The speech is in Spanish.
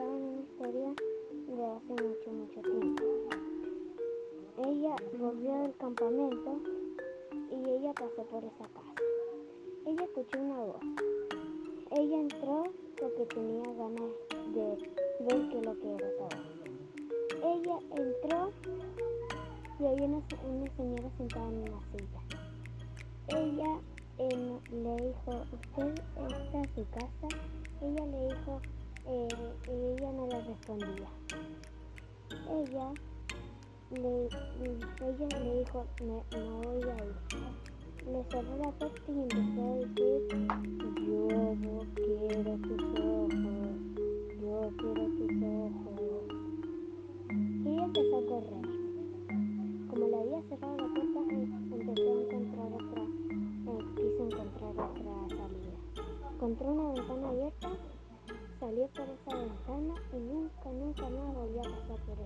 una historia de hace mucho, mucho tiempo. Ella volvió del campamento y ella pasó por esa casa. Ella escuchó una voz. Ella entró porque tenía ganas de ver qué lo que era todo. Ella entró y había una, una señora sentada en una silla. Ella le dijo, usted está en su casa. Ella le dijo, eh, eh, ella le, ella le dijo, me, me voy a ir. Le cerró la puerta y empezó a decir, yo no quiero tus ojos, yo quiero tus ojos. Y ella empezó a correr. Como le había cerrado la puerta, empezó a encontrar otra, eh, quiso encontrar otra salida. Encontró una ventana abierta salió por esa ventana y nunca, nunca más volvió a pasar por